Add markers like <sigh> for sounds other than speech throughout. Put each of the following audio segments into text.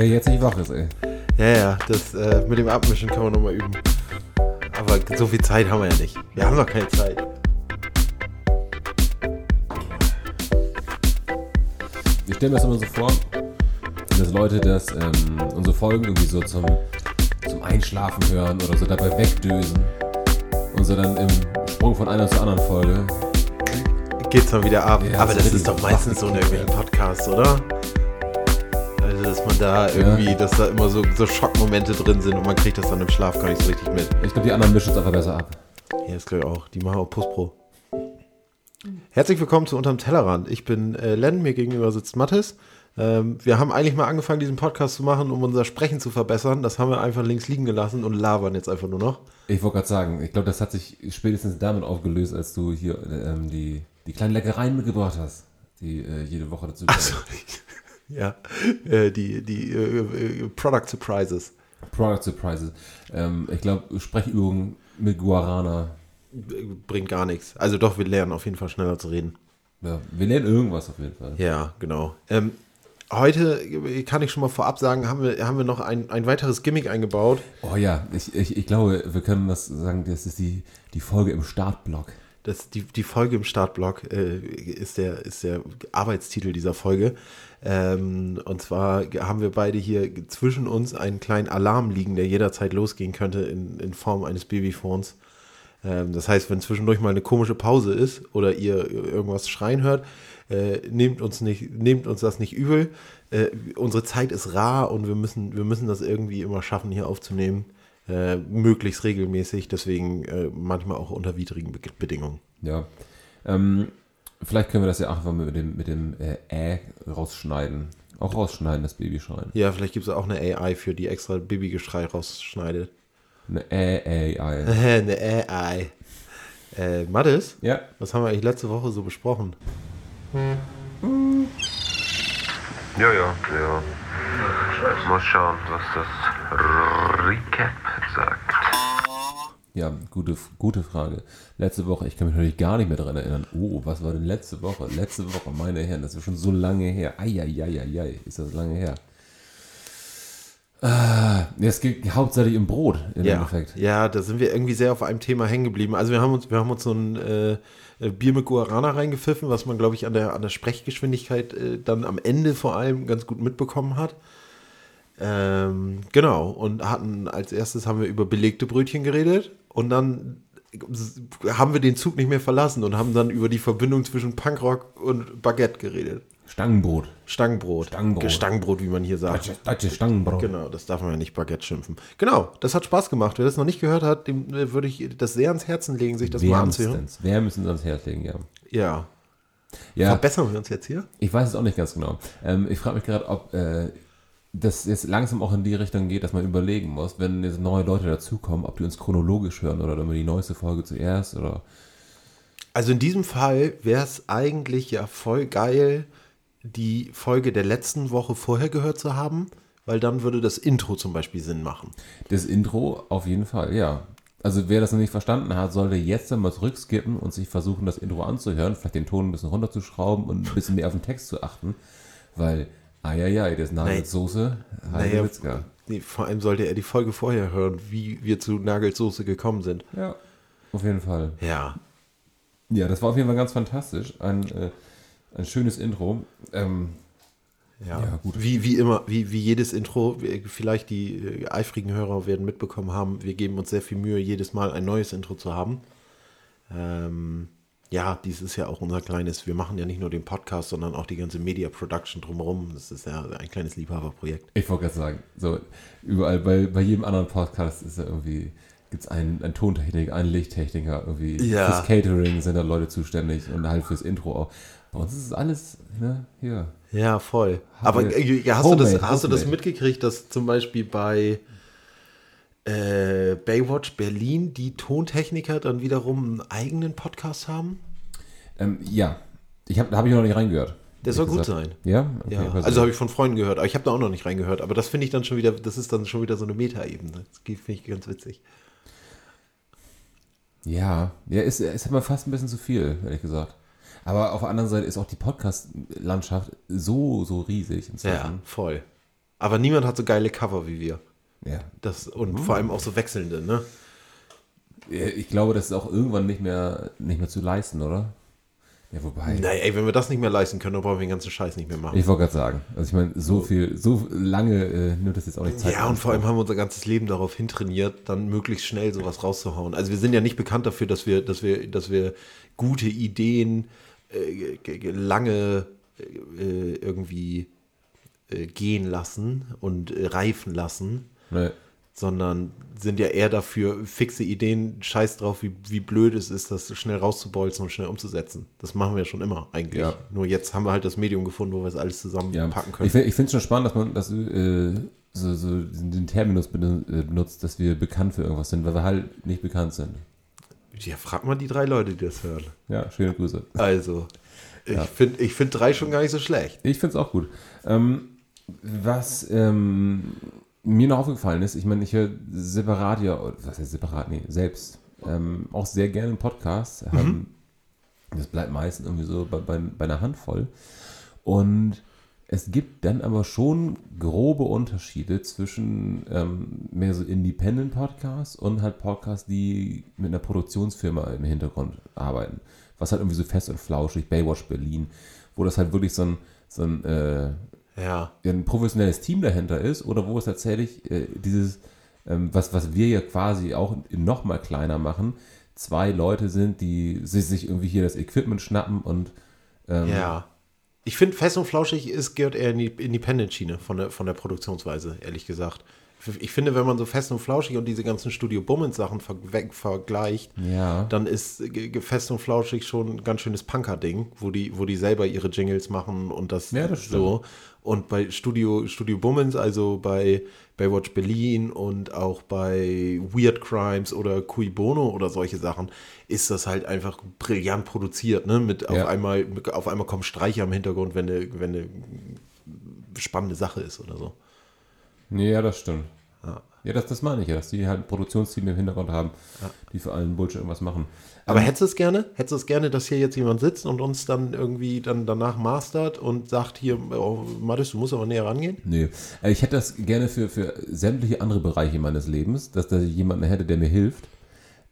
Wer, jetzt nicht wach ist, ey. Ja, ja, das äh, mit dem Abmischen kann man nochmal üben. Aber so viel Zeit haben wir ja nicht. Wir haben noch keine Zeit. Ich stelle mir das immer so vor, dass Leute das, ähm, unsere Folgen irgendwie so zum, zum Einschlafen hören oder so dabei wegdösen. Und so dann im Sprung von einer zur anderen Folge. Geht's mal wieder ab. Ja, Aber das ist doch meistens so in irgendwelchen Podcasts, oder? Also, dass man da irgendwie, dass da immer so, so Schockmomente drin sind und man kriegt das dann im Schlaf gar nicht so richtig mit. Ich glaube, die anderen mischen es einfach besser ab. Ja, das glaube ich auch. Die machen auch Postpro. Herzlich willkommen zu Unterm Tellerrand. Ich bin äh, Len, mir gegenüber sitzt Mathis. Ähm, wir haben eigentlich mal angefangen, diesen Podcast zu machen, um unser Sprechen zu verbessern. Das haben wir einfach links liegen gelassen und labern jetzt einfach nur noch. Ich wollte gerade sagen, ich glaube, das hat sich spätestens damit aufgelöst, als du hier ähm, die, die kleinen Leckereien mitgebracht hast, die äh, jede Woche dazu kommen. Ja, äh, die, die äh, äh, Product Surprises. Product Surprises. Ähm, ich glaube, Sprechübungen mit Guarana. Bringt gar nichts. Also doch, wir lernen auf jeden Fall schneller zu reden. Ja, wir lernen irgendwas auf jeden Fall. Ja, genau. Ähm, heute kann ich schon mal vorab sagen, haben wir, haben wir noch ein, ein weiteres Gimmick eingebaut. Oh ja, ich, ich, ich glaube, wir können das sagen, das ist die, die Folge im Startblock. Das, die, die Folge im Startblock äh, ist, der, ist der Arbeitstitel dieser Folge. Ähm, und zwar haben wir beide hier zwischen uns einen kleinen Alarm liegen, der jederzeit losgehen könnte in, in Form eines Babyphones. Ähm, das heißt, wenn zwischendurch mal eine komische Pause ist oder ihr irgendwas schreien hört, äh, nehmt, uns nicht, nehmt uns das nicht übel. Äh, unsere Zeit ist rar und wir müssen, wir müssen das irgendwie immer schaffen, hier aufzunehmen. Äh, möglichst regelmäßig, deswegen äh, manchmal auch unter widrigen Be Bedingungen. Ja. Ähm, vielleicht können wir das ja einfach mit dem, mit dem äh, Ä rausschneiden. Auch rausschneiden, das Babyschreien. Ja, vielleicht gibt es auch eine AI für die extra Babygeschrei rausschneidet. Eine Ei. <laughs> eine AI. Äh, Mathis, Ja. was haben wir eigentlich letzte Woche so besprochen? Ja, ja, ja. Mal schauen, was das Recap sagt. Ja, gute, gute Frage. Letzte Woche, ich kann mich natürlich gar nicht mehr daran erinnern. Oh, was war denn letzte Woche? Letzte Woche, meine Herren, das ist schon so lange her. Eieieiei, ist das lange her. Ah, es geht hauptsächlich im Brot, im Ja, Endeffekt. ja, da sind wir irgendwie sehr auf einem Thema hängen geblieben. Also wir haben uns, wir haben uns so ein äh, Bier mit Guarana reingepfiffen, was man, glaube ich, an der, an der Sprechgeschwindigkeit äh, dann am Ende vor allem ganz gut mitbekommen hat. Ähm, genau, und hatten als erstes haben wir über belegte Brötchen geredet und dann haben wir den Zug nicht mehr verlassen und haben dann über die Verbindung zwischen Punkrock und Baguette geredet. Stangenbrot. Stangenbrot. Stangenbrot. Stangenbrot, wie man hier sagt. Deutsche, deutsche Stangenbrot. Genau, das darf man ja nicht Baguette schimpfen. Genau, das hat Spaß gemacht. Wer das noch nicht gehört hat, dem äh, würde ich das sehr ans Herzen legen, sich das mal anzuhören. Wärmstens. Wärmstens ans Herz legen, ja. Ja. Ja, Verbessern wir uns jetzt hier? ich weiß es auch nicht ganz genau. Ähm, ich frage mich gerade, ob äh, das jetzt langsam auch in die Richtung geht, dass man überlegen muss, wenn jetzt neue Leute dazukommen, ob die uns chronologisch hören oder immer die neueste Folge zuerst oder. Also in diesem Fall wäre es eigentlich ja voll geil, die Folge der letzten Woche vorher gehört zu haben, weil dann würde das Intro zum Beispiel Sinn machen. Das Intro auf jeden Fall, ja. Also wer das noch nicht verstanden hat, sollte jetzt dann mal zurückskippen und sich versuchen, das Intro anzuhören, vielleicht den Ton ein bisschen runterzuschrauben und ein bisschen mehr auf den Text zu achten, weil, eieiei, das Nagelsoße, Naja, Witzka. nee, vor allem sollte er die Folge vorher hören, wie wir zu Nagelsoße gekommen sind. Ja, auf jeden Fall. Ja. Ja, das war auf jeden Fall ganz fantastisch. Ein, äh, ein schönes Intro. Ähm, Ja, Ja, gut. Wie, wie immer, wie, wie jedes Intro, vielleicht die äh, eifrigen Hörer werden mitbekommen haben, wir geben uns sehr viel Mühe, jedes Mal ein neues Intro zu haben. Ähm, ja, dies ist ja auch unser kleines, wir machen ja nicht nur den Podcast, sondern auch die ganze Media Production drumherum. Das ist ja ein kleines Liebhaberprojekt. ich wollte gerade sagen, so überall bei, bei jedem anderen Podcast ist ja irgendwie, gibt es einen, einen Tontechniker, einen Lichttechniker, irgendwie Ja. fürs Catering sind da Leute zuständig und halt fürs Intro auch. Bei uns ist es alles, ne, hier. Ja, voll. Haben Aber äh, ja, hast, du das, Homemade, hast du das homemade. mitgekriegt, dass zum Beispiel bei äh, Baywatch Berlin die Tontechniker dann wiederum einen eigenen Podcast haben? Ähm, ja, ich hab, da habe ich noch nicht reingehört. Der soll gut sein. Ja? Okay, Ja, also habe ich von Freunden gehört, aber ich habe da auch noch nicht reingehört. Aber das finde ich dann schon wieder, das ist dann schon wieder so eine Meta-Ebene. Das finde ich ganz witzig. Ja, ja, ist, ist aber fast ein bisschen zu viel, ehrlich gesagt. Aber auf der anderen Seite ist auch die Podcast-Landschaft so, so riesig inzwischen. voll. Aber niemand hat so geile Cover wie wir. Ja. Das, und vor allem auch so wechselnde, ne? Ich glaube, das ist auch irgendwann nicht mehr, nicht mehr zu leisten, oder? Ja, wobei. Naja, ey, wenn wir das nicht mehr leisten können, dann brauchen wir den ganzen Scheiß nicht mehr machen. Ich wollte gerade sagen. Also ich meine, so viel, so lange äh, nimmt das jetzt auch nicht Zeit. Ja, und vor allem haben wir unser ganzes Leben darauf hintrainiert, dann möglichst schnell sowas rauszuhauen. Also wir sind ja nicht bekannt dafür, dass wir, dass wir, dass wir gute Ideen lange äh, irgendwie äh, gehen lassen und äh, reifen lassen, Nee. sondern sind ja eher dafür, fixe Ideen, scheiß drauf, wie, wie blöd es ist, das schnell rauszubolzen und schnell umzusetzen. Das machen wir schon immer eigentlich. Ja. Nur jetzt haben wir halt das Medium gefunden, wo wir es alles Ja. zusammenpacken können. Ich, ich finde es schon spannend, dass man das, äh, so, so den Terminus benu- äh, benutzt, dass wir bekannt für irgendwas sind, weil wir halt nicht bekannt sind. Ja, frag mal die drei Leute, die das hören. Ja, schöne Grüße. Also, ich Ja. finde ich find drei schon gar nicht so schlecht. Ich finde es auch gut. Ähm, was ähm, mir noch aufgefallen ist, ich meine, ich höre separat ja, was heißt separat, nee, selbst ähm, auch sehr gerne einen Podcast. Ähm, das bleibt meistens irgendwie so bei, bei, bei einer Handvoll. Und es gibt dann aber schon grobe Unterschiede zwischen ähm, mehr so Independent-Podcasts und halt Podcasts, die mit einer Produktionsfirma im Hintergrund arbeiten. Was halt irgendwie so fest und flauschig, Baywatch Berlin, wo das halt wirklich so ein, so ein, äh, Ja. ein professionelles Team dahinter ist oder wo es tatsächlich äh, dieses, ähm, was, was wir ja quasi auch noch mal kleiner machen, zwei Leute sind, die sich, sich irgendwie hier das Equipment schnappen und ähm, Ja. Ich finde, fest und flauschig ist, gehört eher in die Independent-Schiene von der, von der Produktionsweise, ehrlich gesagt. Ich finde, wenn man so fest und flauschig und diese ganzen Studio Bummens-Sachen ver weg- vergleicht, ja. dann ist fest und flauschig schon ein ganz schönes Punker-Ding, wo die, wo die selber ihre Jingles machen und das, Ja, das so. Und bei Studio, Studio Bummens, also bei Baywatch Berlin und auch bei Weird Crimes oder Cui Bono oder solche Sachen, ist das halt einfach brillant produziert, ne? Mit auf Ja. einmal, auf einmal kommen Streicher im Hintergrund, wenn eine, wenn eine spannende Sache ist oder so. Nee, ja, das stimmt. Ja. Ja, das, das meine ich ja, dass die halt ein Produktionsteam im Hintergrund haben, die für allen Bullshit irgendwas machen. Aber hättest du es gerne? Hättest du es gerne, dass hier jetzt jemand sitzt und uns dann irgendwie dann danach mastert und sagt hier, oh, Mathis, du musst aber näher rangehen? Nee, Äh, ich hätte das gerne für, für sämtliche andere Bereiche meines Lebens, dass da jemanden hätte, der mir hilft.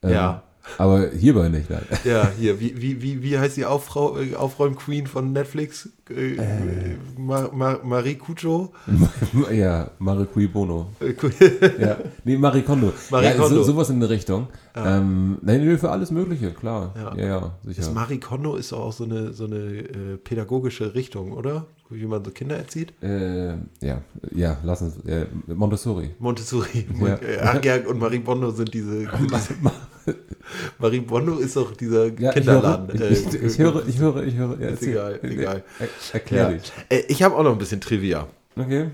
Ähm, Ja. Aber hierbei nicht, nein. Ja, hier, wie, wie, wie, wie heißt die Aufrau, äh, Aufräum-Queen von Netflix? Äh, Ma, Ma, Marie Cujo? <laughs> ja, Marie Cui Bono. Äh, <laughs> Ja, nee, Marie Kondo. Marie ja, Kondo. So, sowas in eine Richtung. Ähm, nein, für alles Mögliche, klar. Ja. Ja, ja, sicher. Das Marie Kondo ist auch so eine, so eine äh, pädagogische Richtung, oder? Wie man so Kinder erzieht? Äh, ja, ja, lass uns. Äh, Montessori. Montessori. Ja. <laughs> Ja, und Marie Bondo sind diese. <laughs> diese Marie Bondo ist doch dieser Ja, Kinderladen. Ich höre, ich, höre, ich höre, ich höre. Ja, Ist egal, egal. Er, erklär dich. Äh, ich habe auch noch ein bisschen Trivia. Okay.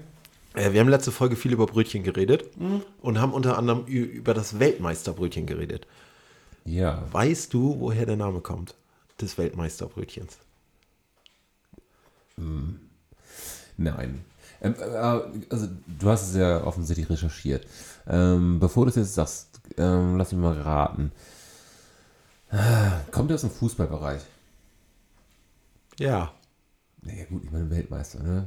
Äh, Wir haben letzte Folge viel über Brötchen geredet und haben unter anderem über das Weltmeisterbrötchen geredet. Ja. Weißt du, woher der Name kommt? Des Weltmeisterbrötchens. Nein. Ähm, äh, also, du hast es ja offensichtlich recherchiert. Ähm, bevor du es jetzt sagst, ähm, lass mich mal raten. Kommt er aus dem Fußballbereich? Ja. Nee, gut, ich meine Weltmeister, ne?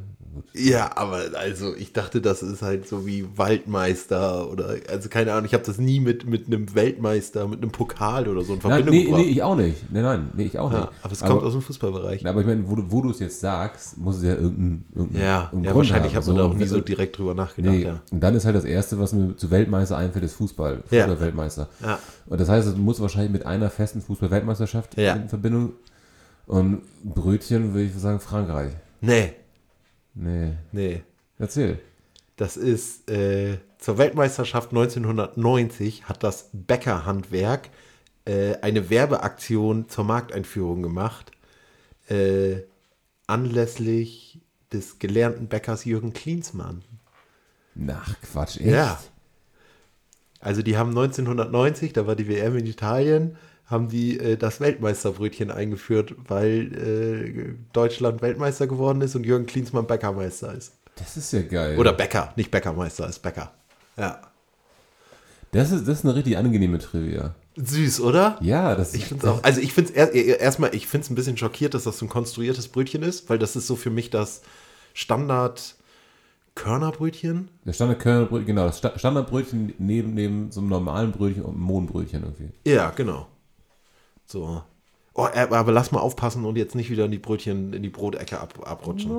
Ja, aber also ich dachte, das ist halt so wie Waldmeister oder, also keine Ahnung, ich habe das nie mit, mit einem Weltmeister, mit einem Pokal oder so in Nein, Verbindung nee, gebracht. nee, ich auch nicht. Nein, nein, nee, ich auch ja, nicht. aber es kommt aus dem Fußballbereich. aber ich meine, wo, du- wo du es jetzt sagst, muss es ja irgendein, irgendein, Ja, irgendeinen ja Grund wahrscheinlich haben. man da auch nie und- so direkt drüber nachgedacht. Nee, Ja. und dann ist halt das Erste, was mir zu Weltmeister einfällt, ist Fußball. Ja. Fußball-Weltmeister. Ja. Und das heißt, es muss wahrscheinlich mit einer festen Fußball-Weltmeisterschaft Ja. in Verbindung. Und Brötchen würde ich sagen Frankreich. Nee, Nee. nee. Erzähl. Das ist äh, zur Weltmeisterschaft 1990 hat das Bäckerhandwerk äh, eine Werbeaktion zur Markteinführung gemacht. Äh, anlässlich des gelernten Bäckers Jürgen Klinsmann. Nach Quatsch, echt? Ja. Also die haben 1990, da war die WM in Italien, haben die äh, das Weltmeisterbrötchen eingeführt, weil äh, Deutschland Weltmeister geworden ist und Jürgen Klinsmann Bäckermeister ist. Das ist ja geil. Oder Bäcker, nicht Bäckermeister, ist Bäcker. Ja. Das ist, das ist eine richtig angenehme Trivia. Süß, oder? Ja, das Ich finde es auch. Also ich finde es er, erstmal, ich finde es ein bisschen schockiert, dass das so ein konstruiertes Brötchen ist, weil das ist so für mich das Standard Körnerbrötchen? Der Standardkörnerbrötchen, genau, das Sta- Standardbrötchen neben, neben so einem normalen Brötchen und einem Mohnbrötchen irgendwie. Ja, genau. So. Oh, äh, aber lass mal aufpassen und jetzt nicht wieder in die Brötchen, in die Brotecke ab, abrutschen.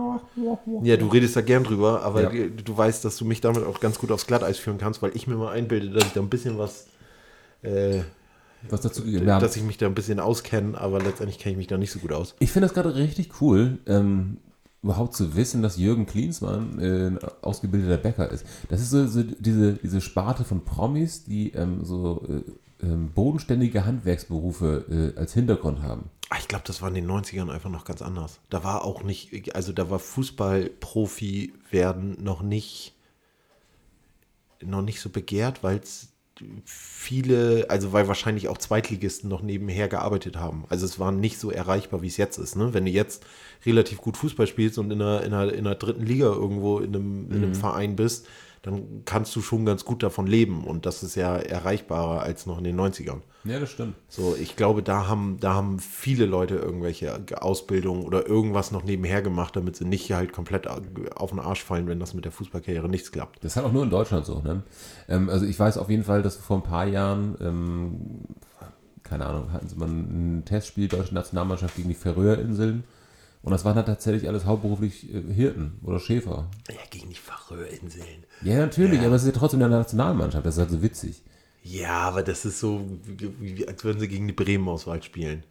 Ja, du redest da gern drüber, aber Ja. du, du weißt, dass du mich damit auch ganz gut aufs Glatteis führen kannst, weil ich mir mal einbilde, dass ich da ein bisschen was, äh, Was dazu dass ich mich da ein bisschen auskenne, aber letztendlich kenne ich mich da nicht so gut aus. Ich finde das gerade richtig cool, ähm, überhaupt zu wissen, dass Jürgen Klinsmann äh, ein ausgebildeter Bäcker ist. Das ist so, so diese, diese Sparte von Promis, die ähm, so äh, ähm, bodenständige Handwerksberufe äh, als Hintergrund haben. Ah, Ich glaube, das war in den 90ern einfach noch ganz anders. Da war auch nicht, also da war Fußballprofi werden noch nicht, noch nicht so begehrt, weil es viele, also weil wahrscheinlich auch Zweitligisten noch nebenher gearbeitet haben. Also es war nicht so erreichbar, wie es jetzt ist. Ne? Wenn du jetzt relativ gut Fußball spielst und in einer, in einer, in einer dritten Liga irgendwo in einem, in einem Verein bist, dann kannst du schon ganz gut davon leben. Und das ist ja erreichbarer als noch in den 90ern. Ja, das stimmt. So, ich glaube, da haben, da haben viele Leute irgendwelche Ausbildungen oder irgendwas noch nebenher gemacht, damit sie nicht halt komplett auf den Arsch fallen, wenn das mit der Fußballkarriere nichts klappt. Das ist halt auch nur in Deutschland so. Ne? Ähm, also ich weiß auf jeden Fall, dass vor ein paar Jahren, ähm, keine Ahnung, hatten sie mal ein Testspiel deutsche Nationalmannschaft gegen die Färöerinseln. Und das waren halt tatsächlich alles hauptberuflich äh, Hirten oder Schäfer. Ja, gegen die Färöerinseln. Ja, natürlich, Ja. aber es ist ja trotzdem eine Nationalmannschaft, das ist halt so witzig. Ja, aber das ist so, als würden sie gegen die Bremen-Auswahl spielen.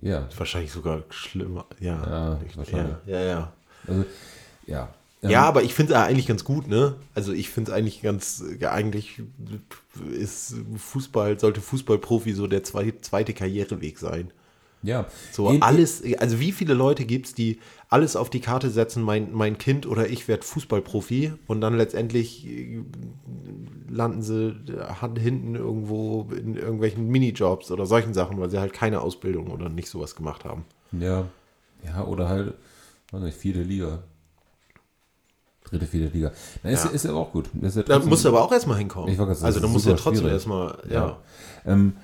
Ja, Wahrscheinlich sogar schlimmer. Ja, Ja, Ich- wahrscheinlich. Ja, ja. ja. also, ja. Ähm, Ja, aber ich finde es eigentlich ganz gut, ne? Also ich finde es eigentlich ganz, ja, eigentlich ist Fußball, sollte Fußballprofi so der zweite, zweite Karriereweg sein. Ja. So In- alles, also wie viele Leute gibt es, die alles auf die Karte setzen, mein, mein Kind oder ich werde Fußballprofi und dann letztendlich äh, landen sie Hand hinten irgendwo in irgendwelchen Minijobs oder solchen Sachen, weil sie halt keine Ausbildung oder nicht sowas gemacht haben. Ja. Ja, oder halt, weiß nicht, vierte Liga. Dritte, vierte Liga. Na, ist, Ja. ist ja auch gut. Ja Da musst du aber auch erstmal hinkommen. Also da musst du ja trotzdem schwierig. erstmal, ja. Ähm,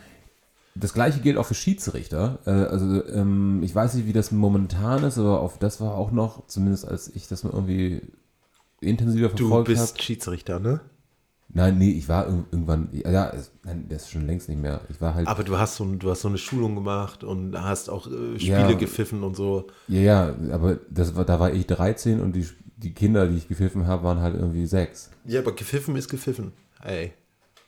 das gleiche gilt auch für Schiedsrichter. Äh, also ähm, ich weiß nicht, wie das momentan ist, aber auf das war auch noch, zumindest als ich das mal irgendwie intensiver Du verfolgt habe. bist Schiedsrichter, ne? Nein, nee, ich war irg- irgendwann, ja, es- nein, das ist schon längst nicht mehr. Ich war halt, Aber du hast so, du hast so eine Schulung gemacht und hast auch äh, Spiele Ja. gepfiffen und so. ja, ja, aber das war, da war ich 13 und die, die Kinder, die ich gepfiffen habe, waren halt irgendwie sechs. Ja, aber gepfiffen ist gepfiffen. Ey.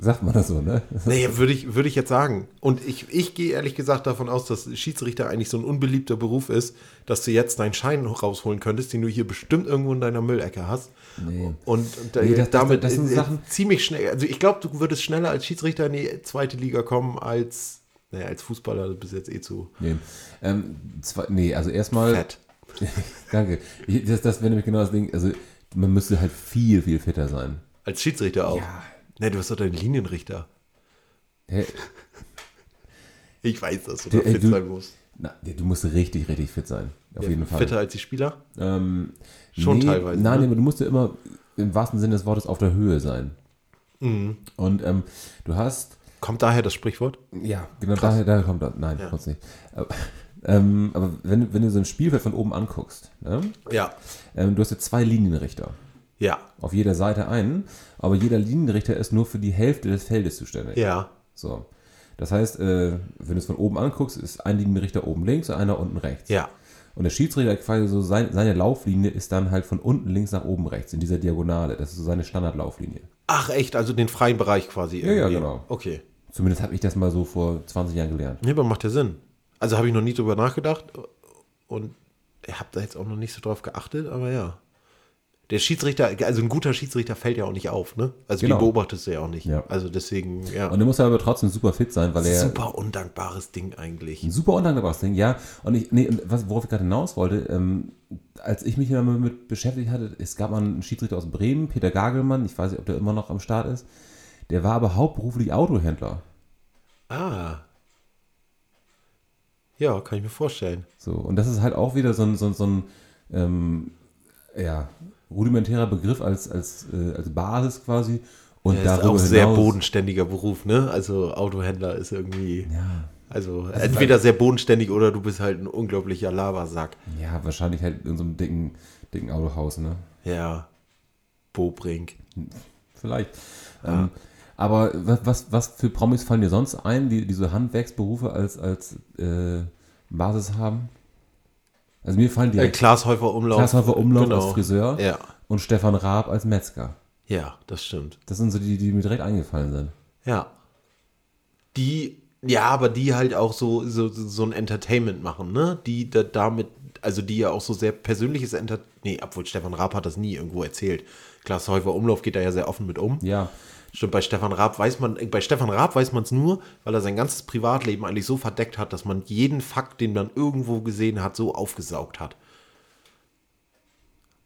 Sagt man das so, ne? Nee, würde ich, würde ich jetzt sagen. Und ich, ich gehe ehrlich gesagt davon aus, dass Schiedsrichter eigentlich so ein unbeliebter Beruf ist, dass du jetzt deinen Schein rausholen könntest, den du hier bestimmt irgendwo in deiner Müllecke hast. Nee. Und, und Nee, das- das- damit das sind äh, Sachen- ziemlich schnell. Also ich glaube, du würdest schneller als Schiedsrichter in die zweite Liga kommen als, naja, als Fußballer, du bist jetzt eh zu Nee, ähm, zwei, nee also erstmal. fett. <laughs> Danke. Das, das wäre nämlich genau das Ding. Also, man müsste halt viel, viel fitter sein. Als Schiedsrichter auch. Ja. Nee, du bist doch dein Linienrichter. Hä? <laughs> Ich weiß, dass du Der- da fit du- sein musst. Na, du musst richtig, richtig fit sein. Auf Ja, jeden Fall. Fitter als die Spieler? Ähm, Schon nee, teilweise, Nein, ne? nee, aber du musst ja immer im wahrsten Sinne des Wortes auf der Höhe sein. Mhm. Und ähm, du hast, Kommt daher das Sprichwort? ja, genau daher, daher kommt das. Nein, Ja. nicht. Aber, ähm, aber wenn, wenn du so ein Spielfeld von oben anguckst, ne? Ja. ähm, du hast ja zwei Linienrichter. Ja. Auf jeder Seite einen, aber jeder Linienrichter ist nur für die Hälfte des Feldes zuständig. Ja. So. Das heißt, äh, wenn du es von oben anguckst, ist ein Linienrichter oben links und einer unten rechts. Ja. Und der Schiedsrichter quasi so sein, seine Lauflinie ist dann halt von unten links nach oben rechts in dieser Diagonale. Das ist so seine Standardlauflinie. Ach echt, also den freien Bereich quasi. Ja, ja, irgendwie. genau. Okay. Zumindest habe ich das mal so vor 20 Jahren gelernt. Nee, aber macht ja Sinn. Also habe ich noch nie drüber nachgedacht und ich habe da jetzt auch noch nicht so drauf geachtet, aber ja. Der Schiedsrichter, also ein guter Schiedsrichter fällt ja auch nicht auf, ne? Also Genau. die beobachtest du ja auch nicht. Ja. Also deswegen, ja. Und er muss aber trotzdem super fit sein, weil er Super undankbares Ding eigentlich. ein super undankbares Ding, ja. Und ich, nee, was, worauf ich gerade hinaus wollte, ähm, als ich mich damit beschäftigt hatte, es gab mal einen Schiedsrichter aus Bremen, Peter Gagelmann, ich weiß nicht, ob der immer noch am Start ist, der war aber hauptberuflich Autohändler. Ah. Ja, kann ich mir vorstellen. So, und das ist halt auch wieder so ein, so ein, so ein ähm, ja, rudimentärer Begriff als, als, äh, als Basis quasi. Und Der ist auch sehr hinaus, bodenständiger Beruf, ne? Also Autohändler ist irgendwie, Ja, also entweder sehr bodenständig oder du bist halt ein unglaublicher Labersack. ja, wahrscheinlich halt in so einem dicken, dicken Autohaus, ne? Ja. Bobrink. Vielleicht. Ähm, aber was, was, was für Promis fallen dir sonst ein, die diese Handwerksberufe als, als äh, Basis haben? Also mir fallen Äh, direkt Klaas Häufer Umlauf. Klaas Häufer Umlauf genau. als Friseur Ja. und Stefan Raab als Metzger. Ja, das stimmt. Das sind so die, die mir direkt eingefallen sind. Ja. Die, ja, aber die halt auch so, so, so ein Entertainment machen, ne? Die da, damit, also die ja auch so sehr persönliches Entertainment, nee, obwohl Stefan Raab hat das nie irgendwo erzählt. Klaas Häufer Umlauf geht da ja sehr offen mit um. Ja, Stimmt, bei Stefan Raab weiß man, bei Stefan Raab weiß man es nur, weil er sein ganzes Privatleben eigentlich so verdeckt hat, dass man jeden Fakt, den man irgendwo gesehen hat, so aufgesaugt hat.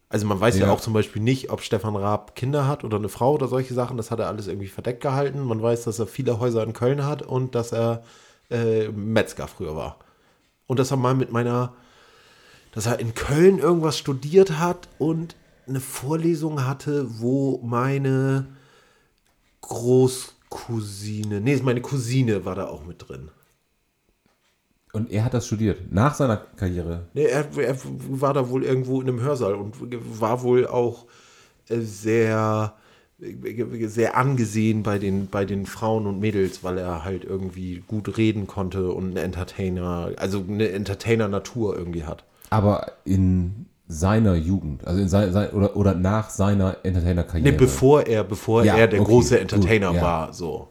Also man weiß ja. Ja. auch zum Beispiel nicht, ob Stefan Raab Kinder hat oder eine Frau oder solche Sachen. Das hat er alles irgendwie verdeckt gehalten. Man weiß, dass er viele Häuser in Köln hat und dass er äh, Metzger früher war. Und dass er mal mit meiner, dass er in Köln irgendwas studiert hat und eine Vorlesung hatte, wo meine Großcousine, nee, meine Cousine war da auch mit drin. und er hat das studiert. Nach seiner Karriere. Nee, er, er war da wohl irgendwo in einem Hörsaal und war wohl auch äh, sehr, äh, sehr angesehen bei den, bei den Frauen und Mädels, weil er halt irgendwie gut reden konnte und ein Entertainer, also eine Entertainer-Natur irgendwie hat. Aber in seiner Jugend, also in sein, sein, oder, oder nach seiner Entertainer-Karriere. Nee, bevor er, bevor Ja, er der okay, große gut, Entertainer ja. war, so.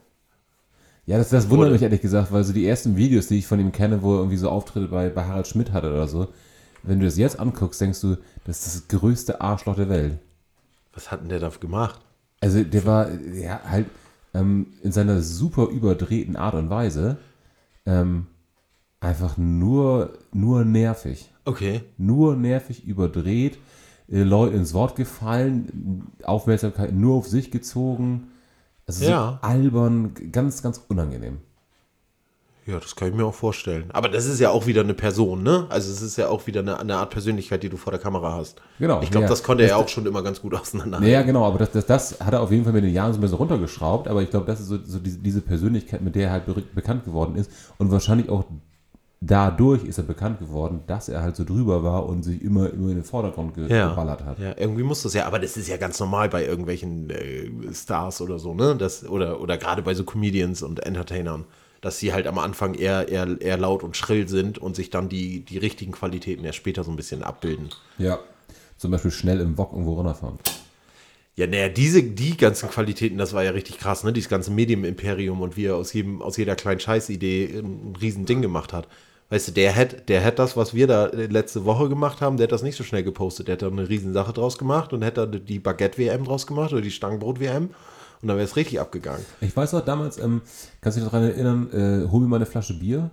Ja, das, das wundert mich ehrlich gesagt, weil so die ersten Videos, die ich von ihm kenne, wo er irgendwie so Auftritte bei, bei Harald Schmidt hatte oder so, wenn du das jetzt anguckst, denkst du, das ist das größte Arschloch der Welt. Was hat denn der da gemacht? Also der war ja halt ähm, in seiner super überdrehten Art und Weise ähm, einfach nur, nur nervig. Okay. Nur nervig überdreht, äh, Leute ins Wort gefallen, Aufmerksamkeit nur auf sich gezogen. Also Ja. so albern, ganz, ganz unangenehm. Ja, das kann ich mir auch vorstellen. Aber das ist ja auch wieder eine Person, ne? Also es ist ja auch wieder eine, eine Art Persönlichkeit, die du vor der Kamera hast. Genau, Ich glaube, ja. das konnte er Das- auch schon immer ganz gut <laughs> auseinanderhalten. Ja, genau, aber das, das, das hat er auf jeden Fall mit den Jahren so ein bisschen runtergeschraubt, aber ich glaube, das ist so, so diese, diese Persönlichkeit, mit der er halt be bekannt geworden ist und wahrscheinlich auch dadurch ist er bekannt geworden, dass er halt so drüber war und sich immer, immer in den Vordergrund ge ja. geballert hat. Ja, irgendwie muss das ja, aber das ist ja ganz normal bei irgendwelchen äh, Stars oder so, ne? Das, oder, oder gerade bei so Comedians und Entertainern, dass sie halt am Anfang eher, eher, eher laut und schrill sind und sich dann die, die richtigen Qualitäten erst später so ein bisschen abbilden. Ja. Zum Beispiel schnell im Wok irgendwo runterfahren. Ja, naja, diese, die ganzen Qualitäten, das war ja richtig krass, ne? Dieses ganze Medium-Imperium und wie er aus jedem, aus jeder kleinen Scheißidee ein riesen Ding gemacht hat. Weißt du, der hätte, der hätte das, was wir da letzte Woche gemacht haben, der hat das nicht so schnell gepostet. Der hätte da eine riesen Sache draus gemacht und hätte da die Baguette-WM draus gemacht oder die Stangenbrot-WM und dann wäre es richtig abgegangen. Ich weiß noch damals, ähm, kannst du dich daran erinnern, äh, hol mir mal eine Flasche Bier.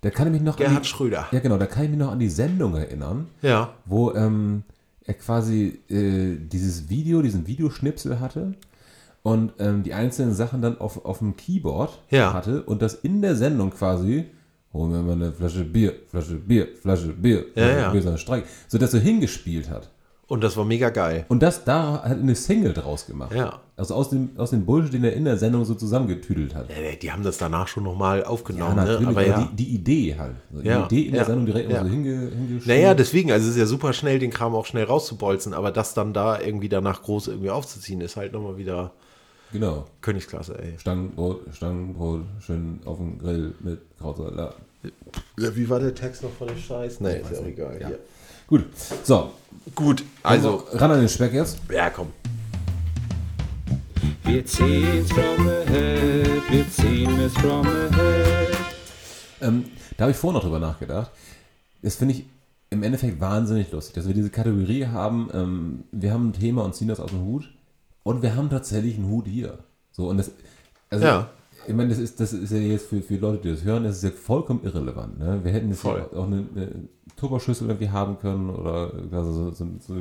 Da kann ich mich noch an Gerhard die, Schröder. Ja, genau, da kann ich mich noch an die Sendung erinnern. Ja. wo ähm, er quasi äh, dieses Video, diesen Videoschnipsel hatte und ähm, die einzelnen Sachen dann auf, auf dem Keyboard Ja. hatte und das in der Sendung quasi, holen wir mal eine Flasche Bier, Flasche Bier, Flasche Bier, Flasche ja. Bier, so eine Streik, so dass er hingespielt hat. Und das war mega geil. Und das da hat eine Single draus gemacht. Ja. Also aus dem, aus dem Bullshit, den er in der Sendung so zusammengetüdelt hat. Ja, die haben das danach schon nochmal Ja, aufgenommen, natürlich, ne? aber ja. die, die Idee halt. So, Ja, Die Idee in der ja, Sendung direkt ja. so hinge. Naja, deswegen, also es ist ja super schnell, den Kram auch schnell rauszubolzen, aber das dann da irgendwie danach groß irgendwie aufzuziehen, ist halt nochmal wieder Genau. Königsklasse, ey. Stangenbrot, Stangenbrot, schön auf dem Grill mit Krautsalat. Wie war der Text noch von dem Scheiß? Nee, ist ja auch egal. Ja. Gut, so. Gut, also, ran an den Speck jetzt. ja, komm. Wir ziehen's from the head, wir ziehen es from the head. Ähm, da habe ich vorhin noch drüber nachgedacht. Das finde ich im Endeffekt wahnsinnig lustig, dass wir diese Kategorie haben. Ähm, wir haben ein Thema und ziehen das aus dem Hut. Und wir haben tatsächlich einen Hut hier. So, und das, also, Ja. Ich meine, das ist, das ist ja jetzt für, für Leute, die das hören, das ist ja vollkommen irrelevant. Ne? Wir hätten jetzt Voll. auch eine, eine Tupperschüssel irgendwie haben können oder also so, so, so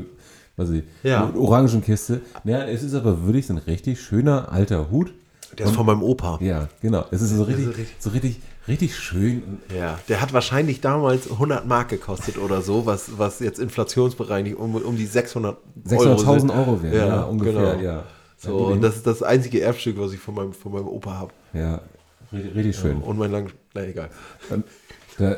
weiß ich, Ja. eine Orangenkiste. Ja, es ist aber wirklich so ein richtig schöner alter Hut. Der ist von meinem Opa. Ja, genau. Es ist so richtig, richtig- so richtig, richtig schön. und Ja, der hat wahrscheinlich damals 100 Mark gekostet oder so, was, was jetzt inflationsbereinigt um, um die 600 Euro 600.000 sind. Euro wert, ja, ungefähr, genau. ja. So, und das ist das einzige Erbstück, was ich von meinem, von meinem Opa habe. Ja, richtig, richtig schön. Und mein lang, na egal. Und da,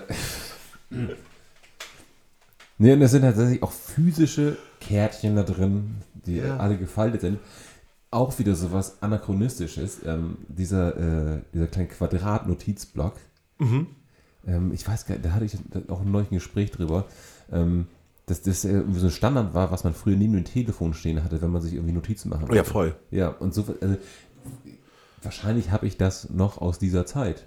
Nee, und es sind tatsächlich auch physische Kärtchen da drin, die Ja. alle gefaltet sind. Auch wieder so was Anachronistisches. Ähm, dieser, äh, dieser kleine Quadrat-Notizblock. Mhm. Ähm, ich weiß gar nicht, da hatte ich auch ein neues Gespräch drüber. Ähm, dass das äh, irgendwie so ein Standard war, was man früher neben dem Telefon stehen hatte, wenn man sich irgendwie Notizen machen Ja, voll. Ja, und so, also, wahrscheinlich habe ich das noch aus dieser Zeit.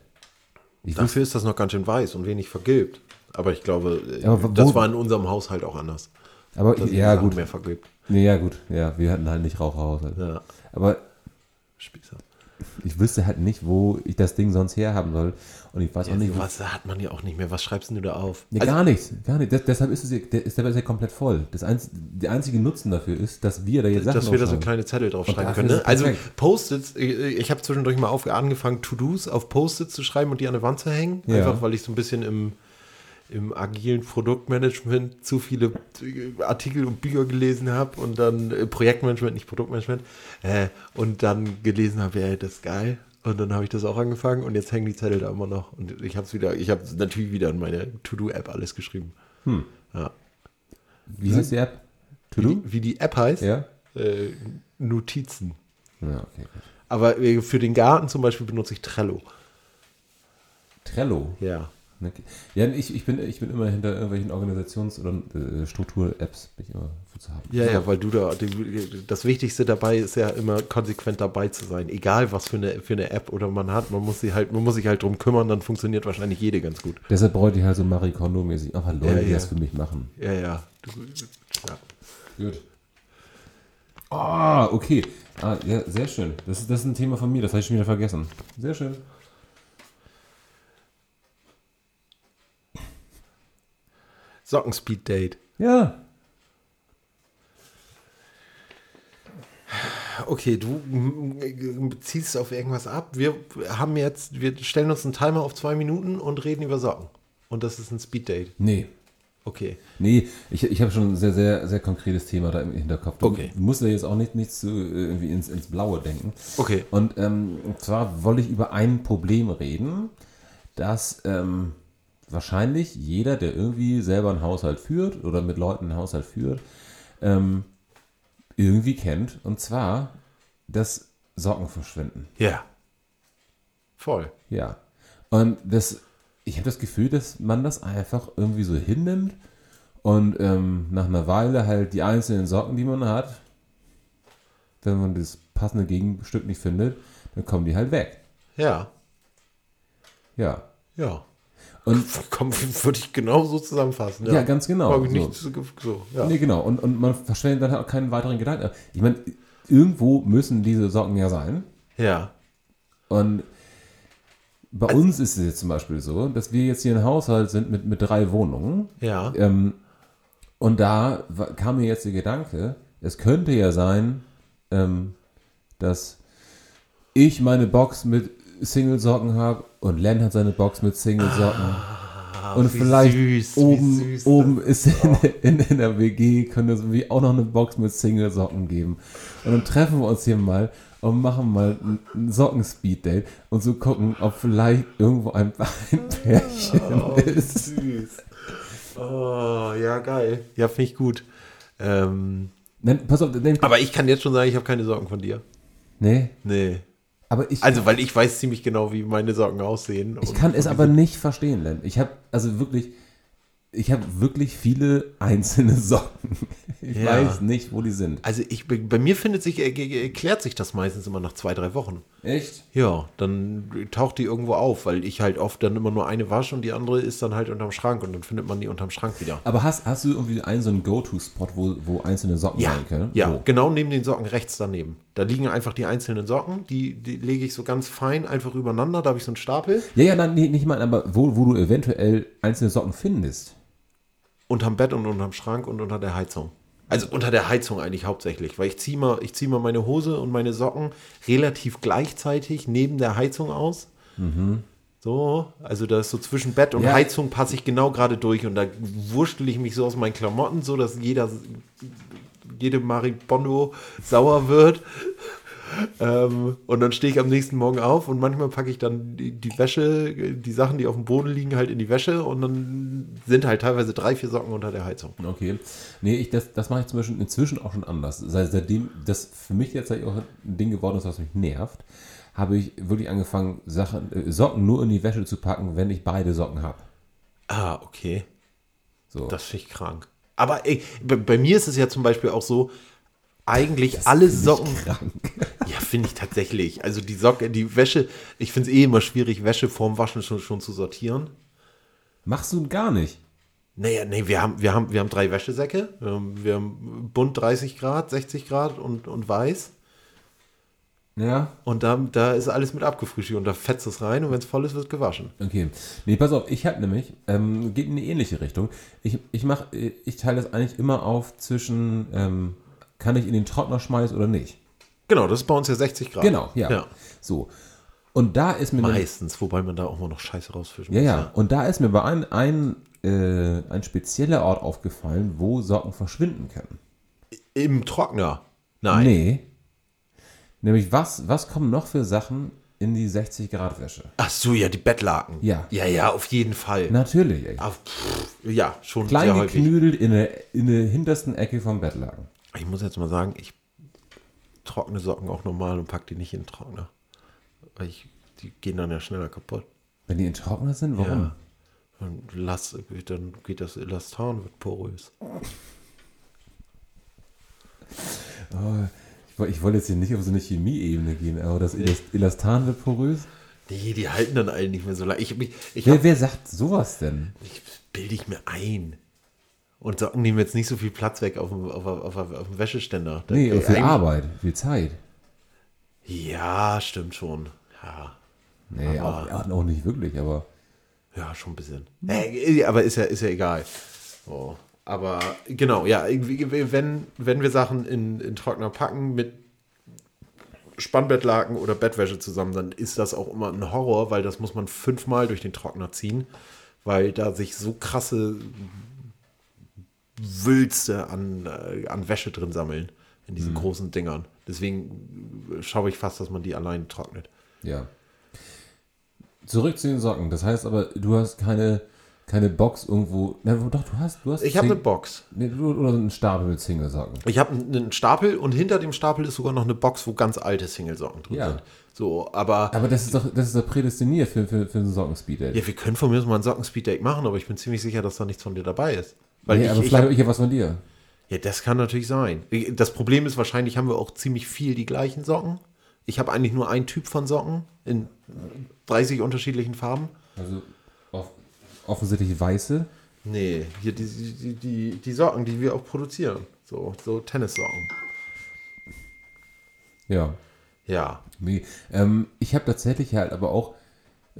Ich Dafür ist das noch ganz schön weiß und wenig vergilbt. Aber ich glaube, äh, Aber wo- das war in unserem Haushalt auch anders. aber dass ja, gut. mehr vergilbt. Ja, gut. Ja, wir hatten halt nicht Raucherhaushalt. Ja, Aber Spießer. ich wüsste halt nicht, wo ich das Ding sonst herhaben soll. Und ich weiß auch nicht, was hat man ja auch nicht mehr. Was schreibst denn du da auf? Nee, Also, gar nichts, gar nicht. Das, deshalb ist es ja, der, ist, der ja komplett voll. Das einz, der einzige Nutzen dafür ist, dass wir da jetzt Sachen dass wir da so kleine Zettel draufschreiben Und können. Ne? Also. Post-its, ich, ich habe zwischendurch mal auf, angefangen, To-Dos auf Post-its zu schreiben und die an der Wand zu hängen. Ja. Einfach weil ich so ein bisschen im, im agilen Produktmanagement zu viele äh, Artikel und Bücher gelesen habe und dann äh, Projektmanagement, nicht Produktmanagement, äh, und dann gelesen habe, ja, das ist geil. Und dann habe ich das auch angefangen und jetzt hängen die Zettel da immer noch. Und ich habe es wieder, ich habe natürlich wieder in meine To-Do-App alles geschrieben. Ja. Wie heißt die App? To Wie, wie die App heißt? Ja? Äh, Notizen. Ja, okay. Aber äh, für den Garten zum Beispiel benutze ich Trello. Trello. Ja. Okay. Ja, ich, ich, bin, ich bin immer hinter irgendwelchen Organisations- oder äh, Struktur-Apps bin ich immer für zu haben. Ja, ja, weil du da, die, das Wichtigste dabei ist ja immer konsequent dabei zu sein. Egal was für eine, für eine App oder man hat, man muss, sie halt, man muss sich halt drum kümmern, dann funktioniert wahrscheinlich jede ganz gut. Deshalb bräuchte ich halt so Marie Kondo-mäßig einfach Leute, Ja, die ja. das für mich machen. Ja, ja. Ja. Gut. Ah, okay. Ah, ja, sehr schön. Das ist, das ist ein Thema von mir, das habe ich schon wieder vergessen. Sehr schön. Sockenspeed-Date. Ja. Okay, du ziehst auf irgendwas ab. Wir haben jetzt, wir stellen uns einen Timer auf zwei Minuten und reden über Socken. Und das ist ein Speed-Date. Nee. Okay. Nee, ich, ich habe schon ein sehr, sehr, sehr konkretes Thema da im Hinterkopf. Du Okay. musst ja jetzt auch nicht, nicht so äh, irgendwie ins, ins Blaue denken. Okay. Und ähm, zwar wollte ich über ein Problem reden, das ähm, wahrscheinlich jeder, der irgendwie selber einen Haushalt führt oder mit Leuten einen Haushalt führt, ähm, irgendwie kennt. Und zwar das Sockenverschwinden. Ja. Voll. Ja. Und das, ich habe das Gefühl, dass man das einfach irgendwie so hinnimmt und ähm, nach einer Weile halt die einzelnen Socken, die man hat, wenn man das passende Gegenstück nicht findet, dann kommen die halt weg. Ja. Ja. Ja. Und Komm, <laughs> würde ich genau so zusammenfassen. ja, ganz genau. So. nicht so, so ja. Nee, genau. Und, und man verschwendet dann halt auch keinen weiteren Gedanken. Ich meine, irgendwo müssen diese Socken ja sein. ja. Und bei Also uns ist es jetzt zum Beispiel so, dass wir jetzt hier ein Haushalt sind mit, mit drei Wohnungen. Ja. Ähm, und da kam mir jetzt der Gedanke, es könnte ja sein, ähm, dass ich meine Box mit Single-Socken habe und Len hat seine Box mit Single-Socken. und Ah, wie vielleicht süß, oben, süß oben ist in, in, in der WG, könnte es irgendwie auch noch eine Box mit Single-Socken geben. Und dann treffen wir uns hier mal und machen mal ein, Socken-Speed-Date und so gucken, ob vielleicht irgendwo ein, <laughs> ein Pärchen ist. Süß. Oh, ja, geil. Ja, finde ich gut. Ähm, Nein, pass auf, nein, aber ich kann jetzt schon sagen, ich habe keine Socken von dir. nee, Nee. Aber ich, Also, weil ich weiß ziemlich genau, wie meine Socken aussehen. ich kann es aber nicht verstehen, Len. Ich habe also wirklich, ich habe wirklich viele <laughs> einzelne Socken. Ich Ja. weiß nicht, wo die sind. Also, ich, bei mir findet sich, äh, erklärt sich das meistens immer nach zwei, drei Wochen. Echt? Ja, dann taucht die irgendwo auf, weil ich halt oft dann immer nur eine wasche und die andere ist dann halt unterm Schrank und dann findet man die unterm Schrank wieder. Aber hast, hast du irgendwie einen so einen Go-To-Spot, wo, wo einzelne Socken Ja, sein können? ja Wo? genau neben den Socken rechts daneben. Da liegen einfach die einzelnen Socken, die, die lege ich so ganz fein einfach übereinander, da habe ich so einen Stapel. Ja, ja, nein, nicht mal, aber wo, wo du eventuell einzelne Socken findest. Unterm Bett und unterm Schrank und unter der Heizung. Also unter der Heizung eigentlich hauptsächlich, weil ich ziehe mal, ich zieh mal meine Hose und meine Socken relativ gleichzeitig neben der Heizung aus. So, also da ist so zwischen Bett und Ja. Heizung passe ich genau gerade durch und da wurschtel ich mich so aus meinen Klamotten, so dass jeder, jede Marie Bondo sauer wird. Ähm, und dann stehe ich am nächsten Morgen auf und manchmal packe ich dann die, die Wäsche, die Sachen, die auf dem Boden liegen, halt in die Wäsche und dann sind halt teilweise drei, vier Socken unter der Heizung. Okay. Nee, ich, das, das mache ich zum Beispiel inzwischen auch schon anders. Seit, seitdem das für mich jetzt auch ein Ding geworden ist, was mich nervt, habe ich wirklich angefangen, Sachen, äh, Socken nur in die Wäsche zu packen, wenn ich beide Socken habe. Ah, okay. So. Das finde ich krank. Aber ey, bei, bei mir ist es ja zum Beispiel auch so, eigentlich alle Socken. <laughs> Ja, finde ich tatsächlich. Also die Socke, die Wäsche, ich finde es eh immer schwierig, Wäsche vorm Waschen schon, schon zu sortieren. Machst du gar nicht. Naja, nee, wir haben, wir haben, wir haben drei Wäschesäcke. Wir haben, wir haben bunt 30 Grad, 60 Grad und, und weiß. Ja. Und da, da ist alles mit abgefrühstückt und da fetzt es rein und wenn es voll ist, wird gewaschen. Okay. Nee, pass auf, ich habe nämlich, ähm, geht in eine ähnliche Richtung. Ich, ich mach, ich teile das eigentlich immer auf zwischen, ähm, kann ich in den Trockner schmeißen oder nicht. Genau, das ist bei uns ja 60 Grad. Genau, ja. Ja. So. Und da ist mir Meistens, wobei man da auch mal noch Scheiße rausfischen Ja, muss. ja. Und da ist mir bei ein, ein, äh, ein spezieller Ort aufgefallen, wo Socken verschwinden können. Im Trockner. Nein. Nee. Nämlich, was, was kommen noch für Sachen in die 60-Grad-Wäsche? Ach so, ja, die Bettlaken. Ja. Ja, ja, auf jeden Fall. Natürlich, ey. Ah, pff, ja, schon Klein geknüdelt in der, in der hintersten Ecke vom Bettlaken. Ich muss jetzt mal sagen, ich trockne Socken auch normal und pack die nicht in den Trockner. Weil ich, die gehen dann ja schneller kaputt. Wenn die in Trockner sind, warum? Ja. Und lass, dann geht das Elastan, wird porös. Oh, ich, ich wollte jetzt hier nicht auf so eine Chemieebene gehen, aber das Elas- Elastan wird porös. Nee, die halten dann alle nicht mehr so lange. Ich, ich, ich, Wer, hab, wer sagt sowas denn? ich bilde ich mir ein. Und Socken nehmen jetzt nicht so viel Platz weg auf dem, auf, auf, auf, auf dem Wäscheständer. Da- Nee, viel Aber viel Zeit. Ja, stimmt schon. Ja, Nee, Aber- auch, auch nicht wirklich, aber ja schon ein bisschen. Äh, aber ist ja, ist ja egal. So. Aber genau, ja, wenn, wenn wir Sachen in, in Trockner packen mit Spannbettlaken oder Bettwäsche zusammen, dann ist das auch immer ein Horror, weil das muss man fünfmal durch den Trockner ziehen, weil da sich so krasse Wülste an, äh, an Wäsche drin sammeln in diesen großen Dingern. Deswegen schaue ich fast, dass man die allein trocknet. ja. Zurück zu den Socken. Das heißt aber, du hast keine, keine Box irgendwo. Na, doch, du hast. Du hast Ich habe eine Box. Nee, du- oder einen Stapel mit Single-Socken. Ich habe einen Stapel und hinter dem Stapel ist sogar noch eine Box, wo ganz alte Singlesocken drin Ja. sind. So, aber Aber das ist doch, das ist doch prädestiniert für, für, für einen Sockenspeed-Date. ja, wir können von mir aus mal ein Sockenspeed-Date machen, aber ich bin ziemlich sicher, dass da nichts von dir dabei ist. Weil nee, ich, aber ich vielleicht hab, habe ich ja was von dir. ja, das kann natürlich sein. Das Problem ist, wahrscheinlich haben wir auch ziemlich viel die gleichen Socken. Ich habe eigentlich nur einen Typ von Socken in 30 unterschiedlichen Farben. Also off offensichtlich weiße. Nee, hier die, die, die, die Socken, die wir auch produzieren. So, so Tennissocken. Ja. Ja. Nee. Ähm, ich habe tatsächlich halt aber auch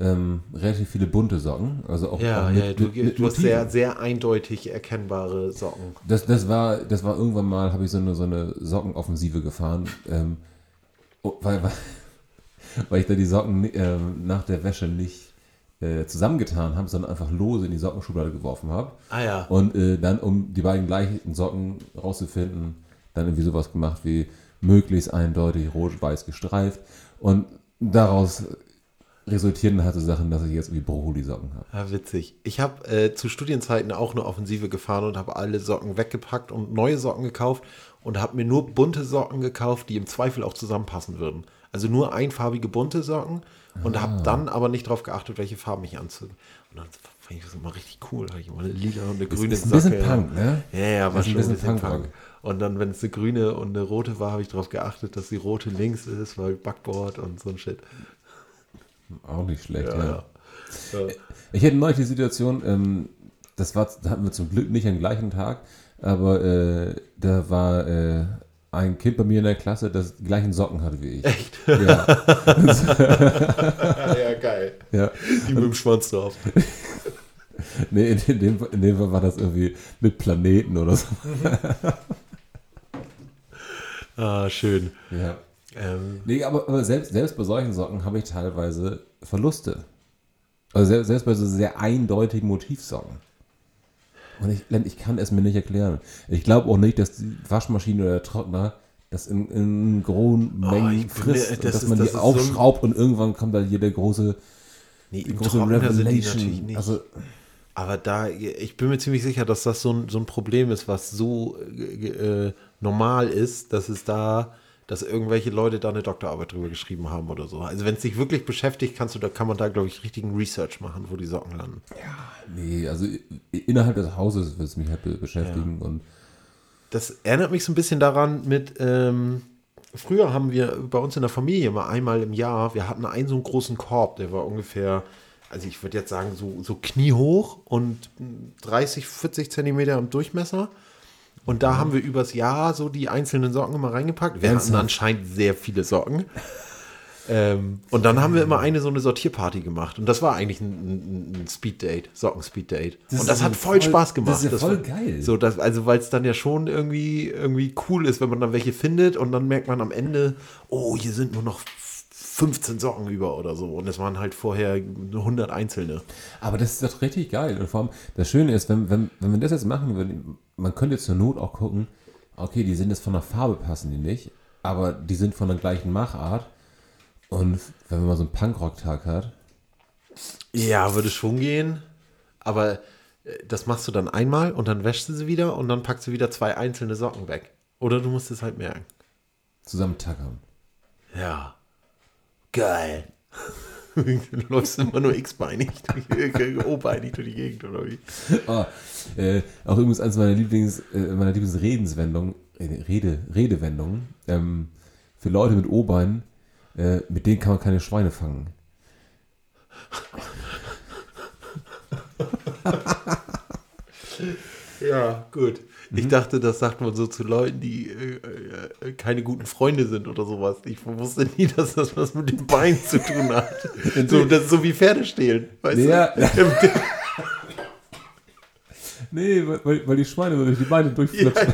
ähm, relativ viele bunte Socken. Also auch, Ja, auch mit, ja, du, mit, mit du hast sehr, sehr eindeutig erkennbare Socken. Das, das, war, das war irgendwann mal, habe ich so eine, so eine Sockenoffensive gefahren, ähm, oh, weil, weil, <laughs> weil ich da die Socken ähm, nach der Wäsche nicht äh, zusammengetan habe, sondern einfach lose in die Sockenschublade geworfen habe. Ah ja. Und äh, dann, um die beiden gleichen Socken rauszufinden, dann irgendwie sowas gemacht wie möglichst eindeutig rot-weiß gestreift. Und daraus resultierten halt so Sachen, dass ich jetzt irgendwie Brokkoli-Socken habe. Ja, witzig. Ich habe äh, zu Studienzeiten auch eine Offensive gefahren und habe alle Socken weggepackt und neue Socken gekauft und habe mir nur bunte Socken gekauft, die im Zweifel auch zusammenpassen würden. Also nur einfarbige bunte Socken und habe dann aber nicht darauf geachtet, welche Farben ich anziehe. Und dann fand ich das immer richtig cool. Da hatte ich immer eine lila und eine grüne ist ein bisschen Socke. Punk, ne? Ja, ja, war Das ist schon ein bisschen Punkrock. Und dann, wenn es eine grüne und eine rote war, habe ich darauf geachtet, dass die rote links ist, weil Backboard und so ein Shit. Auch nicht schlecht, ja. Ja, ja. Ich hatte neulich die Situation, ähm, das war, da hatten wir zum Glück nicht am gleichen Tag, aber äh, da war äh, ein Kind bei mir in der Klasse, das die gleichen Socken hatte wie ich. Echt? Ja. <laughs> ja, geil. ja. Die mit dem Schwanz drauf. <laughs> Nee, in, in, dem, in dem Fall war das irgendwie mit Planeten oder so. <laughs> Ah, schön. Ja. Ähm, Nee, aber, aber selbst, selbst bei solchen Socken habe ich teilweise Verluste. Also selbst, selbst bei so sehr eindeutigen Motivsocken. Und ich, ich kann es mir nicht erklären. Ich glaube auch nicht, dass die Waschmaschine oder der Trockner das in, in großen Mengen Oh, ich bin frisst, und das dass ist- man das die ist so ein- aufschraubt und irgendwann kommt da hier der große, Nee, große Trockner die natürlich Revelation. nicht. Also, Aber da, ich bin mir ziemlich sicher, dass das so ein, so ein Problem ist, was so äh, normal ist, dass es da, dass irgendwelche Leute da eine Doktorarbeit drüber geschrieben haben oder so. Also wenn es dich wirklich beschäftigt, kannst du, da kann man da, glaube ich, richtigen Research machen, wo die Socken landen. nee, also innerhalb des Hauses wird es mich halt be- beschäftigen und Das erinnert mich so ein bisschen daran mit, ähm, früher haben wir bei uns in der Familie mal einmal im Jahr, wir hatten einen so einen großen Korb, der war ungefähr, also ich würde jetzt sagen, so, so kniehoch und 30, 40 Zentimeter im Durchmesser. Und da haben wir übers Jahr so die einzelnen Socken immer reingepackt. Wir hatten anscheinend sehr viele Socken. Ähm, und dann haben wir immer eine so eine Sortierparty gemacht. Und das war eigentlich ein, ein, ein Speed-Date, Socken-Speed-Date. Das Und das ist hat voll, voll- Spaß gemacht. das ist ja voll war- geil. So, das, also weil es dann ja schon irgendwie, irgendwie cool ist, wenn man dann welche findet und dann merkt man am Ende, oh, hier sind nur noch 15 Socken über oder so. Und es waren halt vorher 100 einzelne. Aber das ist doch richtig geil. Und vor allem, das Schöne ist, wenn, wenn, wenn wir das jetzt machen würden, man könnte jetzt zur Not auch gucken, okay, die sind jetzt von der Farbe passen die nicht, aber die sind von der gleichen Machart. Und wenn man mal so einen Punkrock-Tag hat, Ja, würde schon gehen. Aber äh, das machst du dann einmal und dann wäschst du sie wieder und dann packst du wieder zwei einzelne Socken weg. Oder du musst es halt merken. zusammen tackern. Ja. Geil. Du <laughs> läufst immer nur x-beinig, durch- <laughs> o-beinig durch die Gegend, oder wie? Ah, äh, auch übrigens eines meiner Lieblings, äh, meiner Lieblingsredenswendungen, äh, Rede, Redewendungen, ähm, für Leute mit O-Beinen, äh, mit denen kann man keine Schweine fangen. Ja, gut. Mhm. Ich dachte, das sagt man so zu Leuten, die äh, äh, keine guten Freunde sind oder sowas. Ich wusste nie, dass das was mit dem Bein zu tun hat. <laughs> so, das ist so wie Pferde stehlen. Weißt Ja. du? <laughs> Nee, weil- weil, die Schweine so durch die Beine durchflutschen.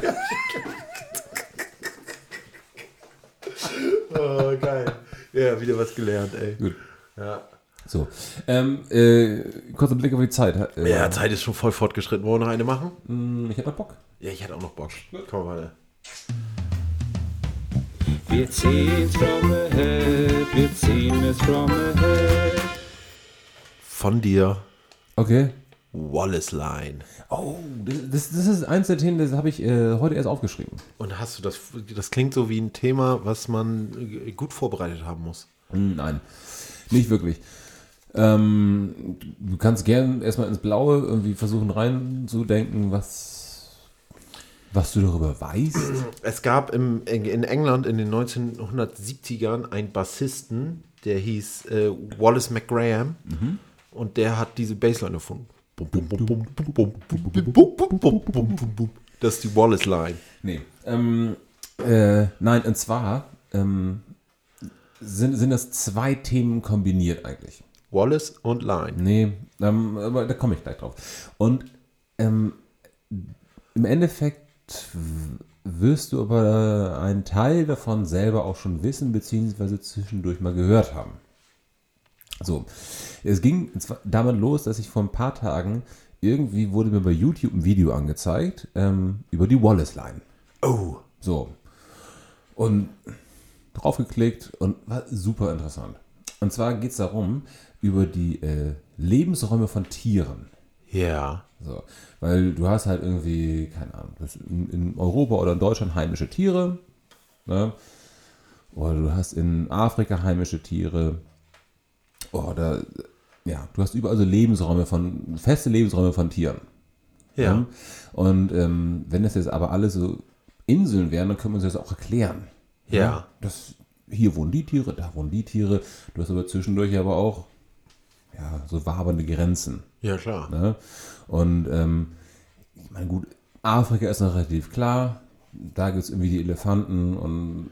oh, geil. Ja, wieder was gelernt, ey. Gut. Ja. So, ähm, äh, kurzer Blick auf die Zeit. Äh, ja, Zeit ist schon voll fortgeschritten. Wollen wir noch eine machen? mh, Ich hätte noch Bock. Ja, ich hätte auch noch Bock. Komm mal. Wir ziehen's from ahead, wir ziehen es from ahead. Von dir, Okay. Wallace Line. Oh, das, das ist eins der Themen, das habe ich äh, heute erst aufgeschrieben. Und hast du das, das klingt so wie ein Thema, was man äh, gut vorbereitet haben muss. Nein, nicht wirklich. Ähm, du kannst gern erstmal ins Blaue irgendwie versuchen reinzudenken, was, was du darüber weißt? Es gab im, in England in den 1970ern einen Bassisten, der hieß äh, Wallace McGraham mhm. und der hat diese Bassline erfunden. Das ist die Wallace-Line. Nee. Ähm, äh, nein, und zwar ähm, sind, sind das zwei Themen kombiniert eigentlich. Wallace und Line. Nee, ähm, aber da komme ich gleich drauf. Und im Endeffekt wirst du aber einen Teil davon selber auch schon wissen, beziehungsweise zwischendurch mal gehört haben. So, es ging damit los, dass ich vor ein paar Tagen irgendwie wurde mir bei YouTube ein Video angezeigt ähm, über die Wallace Line. Oh. So. Und draufgeklickt und war super interessant. Und zwar geht es darum, über die äh, Lebensräume von Tieren. Ja. So. Weil du hast halt irgendwie, keine Ahnung, in, in Europa oder in Deutschland heimische Tiere. Ne? Oder du hast in Afrika heimische Tiere. Oder ja, du hast überall so Lebensräume von, feste Lebensräume von Tieren. Ja. Ja. Und ähm, wenn das jetzt aber alle so Inseln wären, dann können wir uns das auch erklären. Ja. Das, hier wohnen die Tiere, da wohnen die Tiere. Du hast aber zwischendurch aber auch ja, so wabernde Grenzen. Ja, klar. Ne? Und ähm, ich meine, gut, Afrika ist noch relativ klar. Da gibt es irgendwie die Elefanten und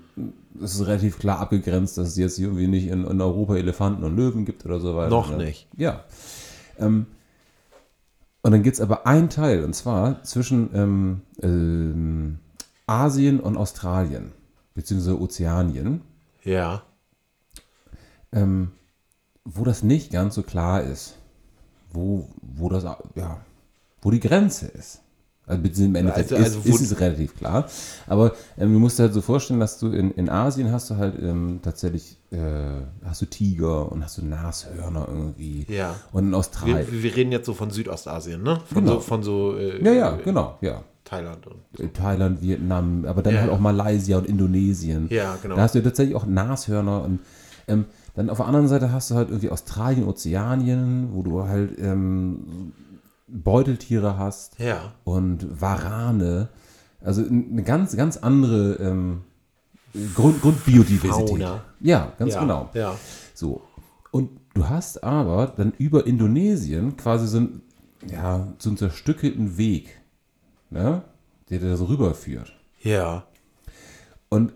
es ist relativ klar abgegrenzt, dass es jetzt irgendwie nicht in, in Europa Elefanten und Löwen gibt oder so weiter. Noch ne? nicht. Ja. Ähm, und dann gibt es aber einen Teil, und zwar zwischen ähm, ähm, Asien und Australien, beziehungsweise Ozeanien, Ja. ähm, wo das nicht ganz so klar ist, wo, wo das, ja, wo die Grenze ist. Also, im Endeffekt Also- also ist, ist es relativ klar. Aber ähm, du musst dir halt so vorstellen, dass du in, in Asien hast du halt ähm, tatsächlich, äh, hast du Tiger und hast du Nashörner irgendwie. Ja. Und in Australien. Wir, wir reden jetzt so von Südostasien, ne? Von Genau. so, von so äh, Ja, ja, genau, ja. Thailand und. Äh, Thailand, Vietnam, aber dann Ja, halt auch Malaysia und Indonesien. Ja, genau. Da hast du tatsächlich auch Nashörner und ähm, dann auf der anderen Seite hast du halt irgendwie Australien, Ozeanien, wo du halt ähm, Beuteltiere hast Ja. und Warane. Also eine ganz, ganz andere ähm, Grund, Grundbiodiversität. Fauna. Ja, ganz ja. genau. Ja. So. Und du hast aber dann über Indonesien quasi so, ein, ja, so einen zerstückelten Weg, ne? der da so rüberführt. Ja. Und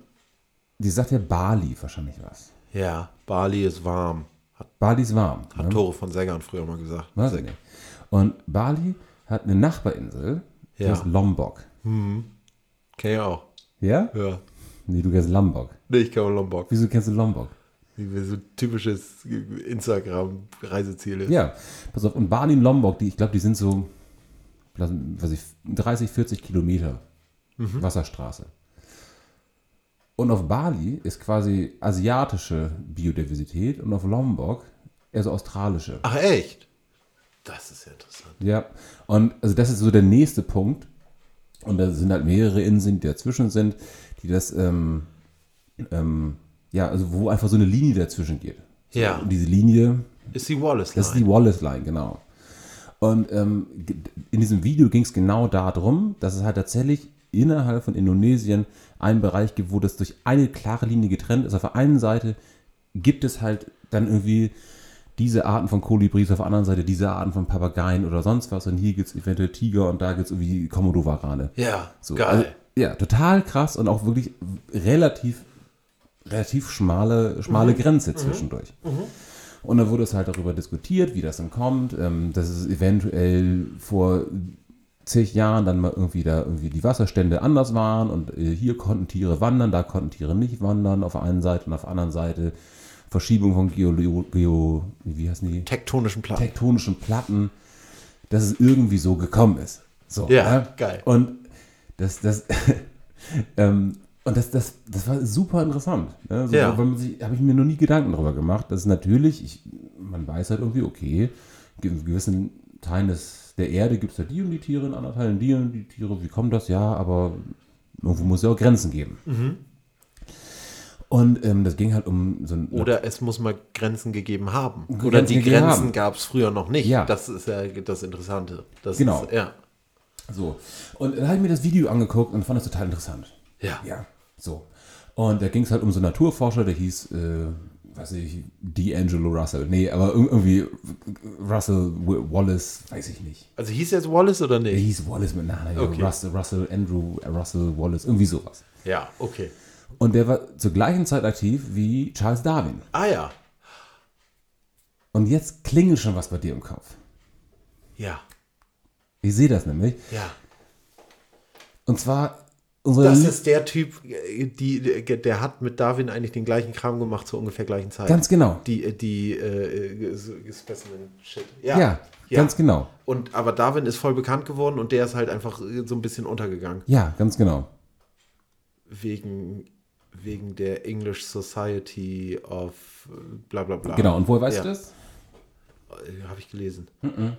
die sagt ja Bali wahrscheinlich was. Ja. Bali ist warm. Hat, Bali ist warm. hat ne? Tore von Sängern früher mal gesagt. Weiß ich nicht. Und Bali hat eine Nachbarinsel, die Ja. heißt Lombok. Kenn ich auch. Ja? Ja. Nee, du kennst Lombok. Nee, ich kann Lombok. Wieso kennst du Lombok? Wie so ein typisches Instagram-Reiseziel ist. Ja, pass auf. Und Bali und Lombok, die, ich glaube, die sind so, weiß ich, 30, 40 Kilometer Wasserstraße. Und auf Bali ist quasi asiatische Biodiversität und auf Lombok eher so australische. Ach, echt? Das ist ja interessant. Ja, und also das ist so der nächste Punkt. Und da sind halt mehrere Inseln, die dazwischen sind, die das, ähm, ähm, ja, also wo einfach so eine Linie dazwischen geht. Ja. Und diese Linie, Ist die Wallace das ist die Wallace Line, genau. Und ähm, in diesem Video ging es genau darum, dass es halt tatsächlich innerhalb von Indonesien einen Bereich gibt, wo das durch eine klare Linie getrennt ist. Auf der einen Seite gibt es halt dann irgendwie diese Arten von Kolibris, auf der anderen Seite diese Arten von Papageien oder sonst was. Und hier gibt es eventuell Tiger und da gibt es irgendwie Komodo-Warane. Ja, So, geil. Also, ja, total krass und auch wirklich relativ, relativ schmale, schmale Grenze zwischendurch. Und dann wurde es halt darüber diskutiert, wie das dann kommt, ähm, dass es eventuell vor zig Jahren dann mal irgendwie da irgendwie die Wasserstände anders waren und äh, hier konnten Tiere wandern, da konnten Tiere nicht wandern auf der einen Seite und auf der anderen Seite Verschiebung von Geo, Geo wie heißen die? Tektonischen Platten. tektonischen Platten, dass es irgendwie so gekommen ist. So, Ja, ne? geil. Und das, das, <laughs> ähm, und das, das, das war super interessant. Ne? So, Ja. weil man sich, habe ich mir noch nie Gedanken darüber gemacht. Das ist natürlich, ich, man weiß halt irgendwie, okay, gewissen Teilen des, der Erde gibt es ja die und die Tiere, in anderen Teilen die und die Tiere. Wie kommt das? Ja, aber irgendwo muss es ja auch Grenzen geben. Mhm. Und ähm, das ging halt um so ein Oder es muss mal Grenzen gegeben haben. Grenzen Oder die Grenzen gab es früher noch nicht. Ja. Das ist ja das Interessante. Das Genau. Ist, ja. So. Und dann habe ich mir das Video angeguckt und fand das total interessant. Ja. Ja, so. Und da ging es halt um so einen Naturforscher, der hieß, äh, weiß ich, D'Angelo Russell. Nee, aber ir- irgendwie Russell Wallace, weiß ich nicht. Also hieß jetzt Wallace oder Der nicht? hieß Wallace mit Nachnamen. Okay. Russell, Russell, Andrew, äh, Russell Wallace, irgendwie sowas. Ja, okay. Und der war zur gleichen Zeit aktiv wie Charles Darwin. Ah ja. Und jetzt klingelt schon was bei dir im Kopf. Ja. Ich sehe das nämlich. Ja. Und zwar Das ist der Typ, äh, die, der hat mit Darwin eigentlich den gleichen Kram gemacht zur ungefähr gleichen Zeit. ganz genau. Die, die äh, Specimen-Shit. Ja, ganz genau. Und, aber Darwin ist voll bekannt geworden und der ist halt einfach äh, so ein bisschen untergegangen. Ja, ganz genau. Wegen, wegen der English Society of äh, bla bla bla. Genau. Und woher weißt Ja. du das? Äh, Habe ich gelesen. <laughs>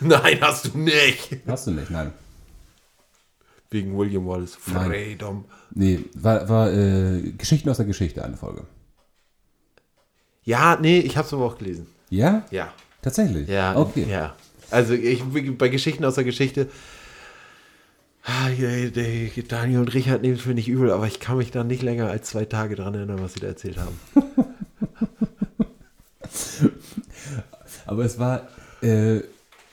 Nein, hast du nicht. Hast du nicht, nein. Wegen William Wallace. Freedom. Nee, war, war äh, Geschichten aus der Geschichte eine Folge. Ja, nee, ich habe es aber auch gelesen. Ja? Ja. Tatsächlich? Ja, Okay. ja. Also ich, bei Geschichten aus der Geschichte, ah, Daniel und Richard nehmen es mir nicht übel, aber ich kann mich da nicht länger als zwei Tage dran erinnern, was sie da erzählt haben. <laughs> Aber es war, äh,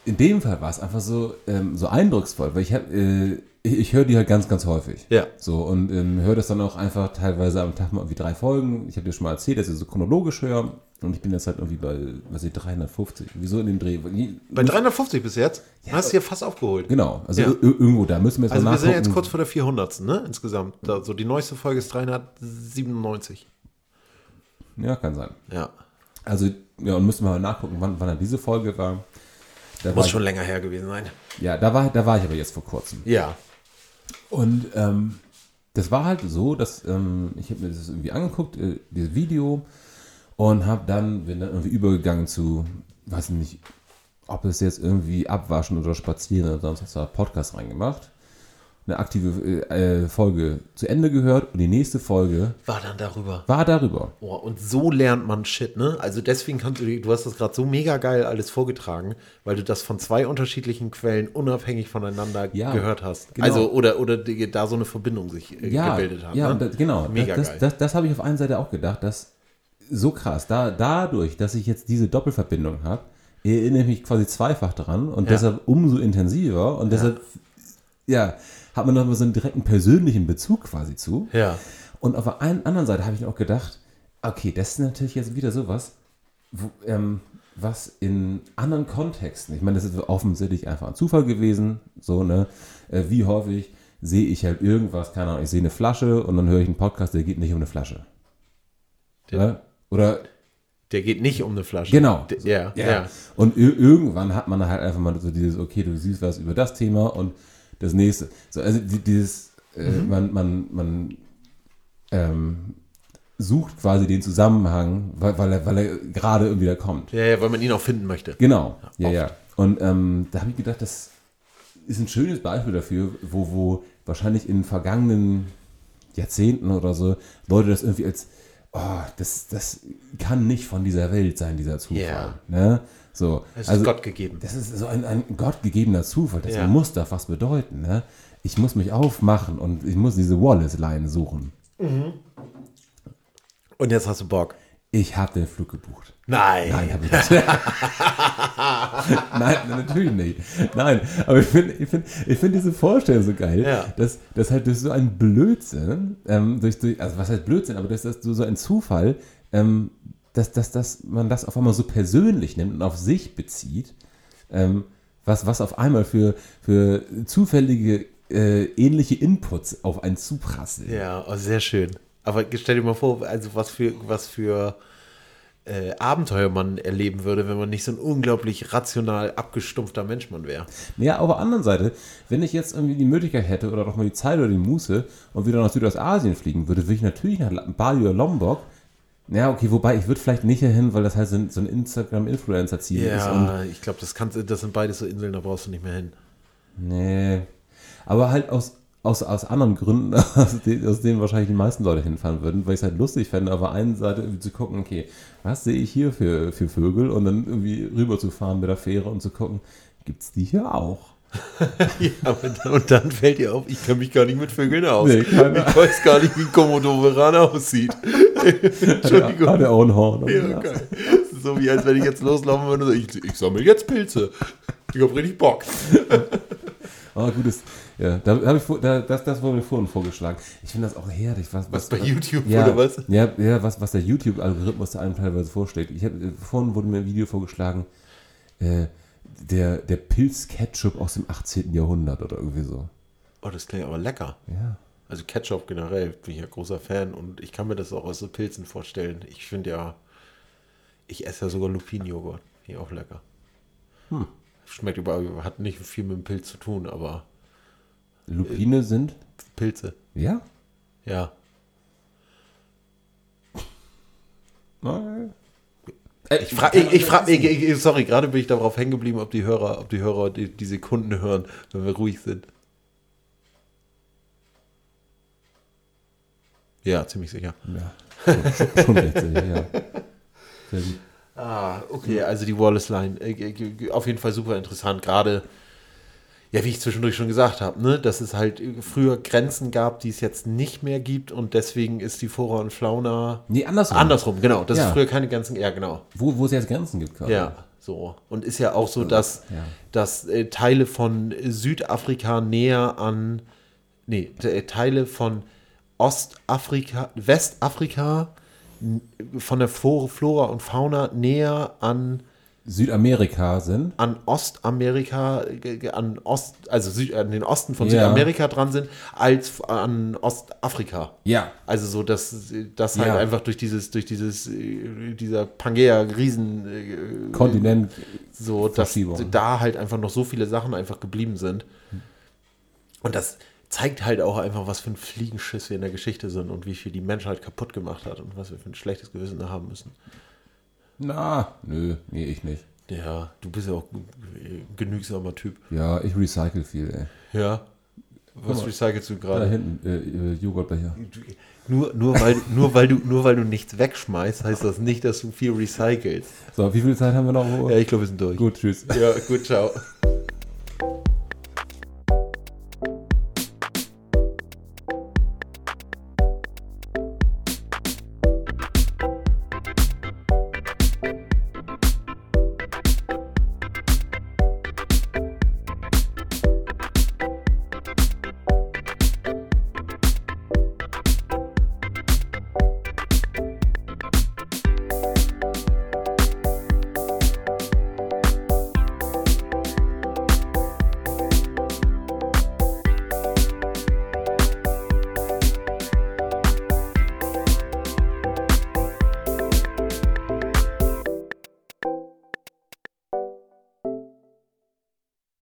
in dem Fall war es einfach so, ähm, so eindrucksvoll, weil ich habe, äh, ich, ich höre die halt ganz, ganz häufig. Ja. So, und ähm, höre das dann auch einfach teilweise am Tag mal irgendwie drei Folgen. Ich habe dir schon mal erzählt, dass ich so chronologisch höre. Und ich bin jetzt halt irgendwie bei, was ich, 350. Wieso in dem Dreh? Bei 350 bis jetzt? hast du hier fast aufgeholt. Genau, also Ja. ir- irgendwo da müssen wir jetzt Also mal wir sind nachgucken. jetzt kurz vor der 400. Ne? Insgesamt. Also die neueste Folge ist 397. Ja, kann sein. Ja. Also, ja, und müssen wir mal nachgucken, wann, wann dann diese Folge war. Da war Muss ich, schon länger her gewesen sein. ja, da war, da war ich aber jetzt vor kurzem. Ja. Und ähm, das war halt so, dass ähm, ich habe mir das irgendwie angeguckt, äh, dieses Video, und habe dann, bin dann irgendwie übergegangen zu, weiß nicht, ob es jetzt irgendwie abwaschen oder spazieren oder sonst was, da Podcast reingemacht. Eine aktive äh, äh, Folge zu Ende gehört und die nächste Folge War dann darüber. war darüber. Oh, und so lernt man Shit, ne? Also deswegen kannst du, du hast das gerade so mega geil alles vorgetragen, weil du das von zwei unterschiedlichen Quellen unabhängig voneinander Ja, gehört hast. genau. Also, oder, oder die, da so eine Verbindung sich äh, ja, gebildet hat. Ja, ne? das, genau. Mega das, geil. das, das, das habe ich auf einer Seite auch gedacht, dass so krass, da, dadurch, dass ich jetzt diese Doppelverbindung habe, erinnere ich mich quasi zweifach dran und Ja. deshalb umso intensiver und deshalb, ja, hat man nochmal so einen direkten persönlichen Bezug quasi zu. ja. Und auf der einen anderen Seite habe ich auch gedacht, okay, das ist natürlich jetzt wieder sowas, wo, ähm, was in anderen Kontexten, ich meine, das ist offensichtlich einfach ein Zufall gewesen, so, ne, äh, wie häufig sehe ich halt irgendwas, keine Ahnung, ich sehe eine Flasche und dann höre ich einen Podcast, der geht nicht um eine Flasche. Ja? Oder, Der geht nicht um eine Flasche. genau. Der, ja, ja, Ja. Und ir- irgendwann hat man halt einfach mal so dieses, okay, du siehst was über das Thema und das nächste. So, also die- dieses, äh, Mhm. man, man, man ähm, sucht quasi den Zusammenhang, weil, weil er, weil er gerade irgendwie da kommt. Ja, ja, weil man ihn auch finden möchte. Genau, ja, ja. Und ähm, da habe ich gedacht, das ist ein schönes Beispiel dafür, wo, wo wahrscheinlich in vergangenen Jahrzehnten oder so Leute das irgendwie als, oh, das, das kann nicht von dieser Welt sein, dieser Zufall. Ja. Ne? So, Es ist also, Gott gegeben. das ist so ein, ein gottgegebener Zufall. Das Ja. muss doch was bedeuten. Ne? Ich muss mich aufmachen und ich muss diese Wallace-Line suchen. Und jetzt hast du Bock. Ich habe den Flug gebucht. Nein. Nein, habe ich nicht. <laughs> Nein, natürlich nicht. Nein, aber ich finde ich find, ich find diese Vorstellung so geil, Ja. dass, dass halt durch so ein Blödsinn, ähm, durch, durch, also was heißt Blödsinn, aber dass das so ein Zufall, ähm, dass, dass, dass man das auf einmal so persönlich nimmt und auf sich bezieht, ähm, was, was auf einmal für, für zufällige äh, ähnliche Inputs auf einen zuprasseln. Ja, oh, sehr schön. Aber stell dir mal vor, also was für, was für äh, Abenteuer man erleben würde, wenn man nicht so ein unglaublich rational abgestumpfter Mensch man wäre. Ja, auf der anderen Seite, wenn ich jetzt irgendwie die Möglichkeit hätte oder doch mal die Zeit oder die Muße und wieder nach Südostasien fliegen würde, würde ich natürlich nach Bali oder Lombok. Ja, okay, wobei ich würde vielleicht nicht hin, weil das halt so ein, so ein Instagram-Influencer-Ziel ist. Und, Ja, ich glaube, das, das sind beides so Inseln, da brauchst du nicht mehr hin. nee. Aber halt aus, aus, aus anderen Gründen, <laughs> aus, de, aus denen wahrscheinlich die meisten Leute hinfahren würden, weil ich es halt lustig fände, auf der einen Seite irgendwie zu gucken, okay, was sehe ich hier für, für Vögel und dann irgendwie rüber zu fahren mit der Fähre und zu gucken, gibt es die hier auch? <laughs> Ja, und, dann- fällt dir auf, ich kenne mich gar nicht mit Vögeln aus. Nee, ich weiß gar nicht, wie ein Komodoveran aussieht. <laughs> Entschuldigung. Hat er auch ein Horn. Ja, geil. So wie als wenn ich jetzt loslaufen würde und so, ich, ich sammle jetzt Pilze. Ich hab richtig Bock. <laughs> Ah, gutes. Ja, da habe ich da, das, das wurde mir vorhin vorgeschlagen. Ich finde das auch herrlich. Was, Was bei YouTube ja, oder was? Ja, ja was, was der YouTube-Algorithmus da einem teilweise vorschlägt. Ich hab, vorhin wurde mir ein Video vorgeschlagen, äh, der, der Pilz-Ketchup aus dem 18. Jahrhundert oder irgendwie so. Oh, das klingt aber lecker. Ja. Also Ketchup generell bin ich ja großer Fan und ich kann mir das auch aus so Pilzen vorstellen. Ich finde ja, ich esse ja sogar Lupinenjoghurt. Finde ich auch lecker. Schmeckt überall, hat nicht viel mit dem Pilz zu tun, aber Lupine sind? Pilze, Ja? ja. Ich Ich frage, ich, ich frag, ich, sorry, gerade bin ich darauf hängen geblieben, ob die Hörer, ob die Hörer die, die Sekunden hören, wenn wir ruhig sind. Ja, ziemlich sicher. Ja, schon, schon, schon recht, ja. ja. Sehr gut. Ah, okay, also die Wallace Line. Äh, äh, Auf jeden Fall super interessant. Gerade, ja, wie ich zwischendurch schon gesagt habe, ne, dass es halt früher Grenzen gab, die es jetzt nicht mehr gibt und deswegen ist die Flora und Fauna Nee, andersrum. andersrum, genau. Dass Ja. es früher keine Grenzen, ja, genau. Wo, wo es jetzt Grenzen gibt, quasi. Ja, so. Und ist ja auch so, dass, Ja. dass äh, Teile von Südafrika näher an, nee, äh, Teile von Ostafrika, Westafrika von der Flora und Fauna näher an Südamerika sind. an Ostamerika, an Ost, also Süd, an den Osten von Ja. Südamerika dran sind, als an Ostafrika. Ja. Also so, dass das halt Ja. einfach durch dieses, durch dieses, äh, dieser Pangea-Riesen äh, Kontinent. so, dass da halt einfach noch so viele Sachen einfach geblieben sind. Und das zeigt halt auch einfach, was für ein Fliegenschiss wir in der Geschichte sind und wie viel die Menschheit kaputt gemacht hat und was wir für ein schlechtes Gewissen da haben müssen. Na, nö, nee, ich nicht. Ja, du bist ja auch ein genügsamer Typ. Ja, ich recycle viel, ey. Ja. Was mal. recycelst du Da gerade? hinten, äh, äh, Joghurtbecher. Nur, nur, weil, nur, weil du, nur weil du nichts wegschmeißt, heißt das nicht, dass du viel recycelst. So, wie viel Zeit haben wir noch? Ja, ich glaube, wir sind durch. Gut, tschüss. Ja, gut, ciao.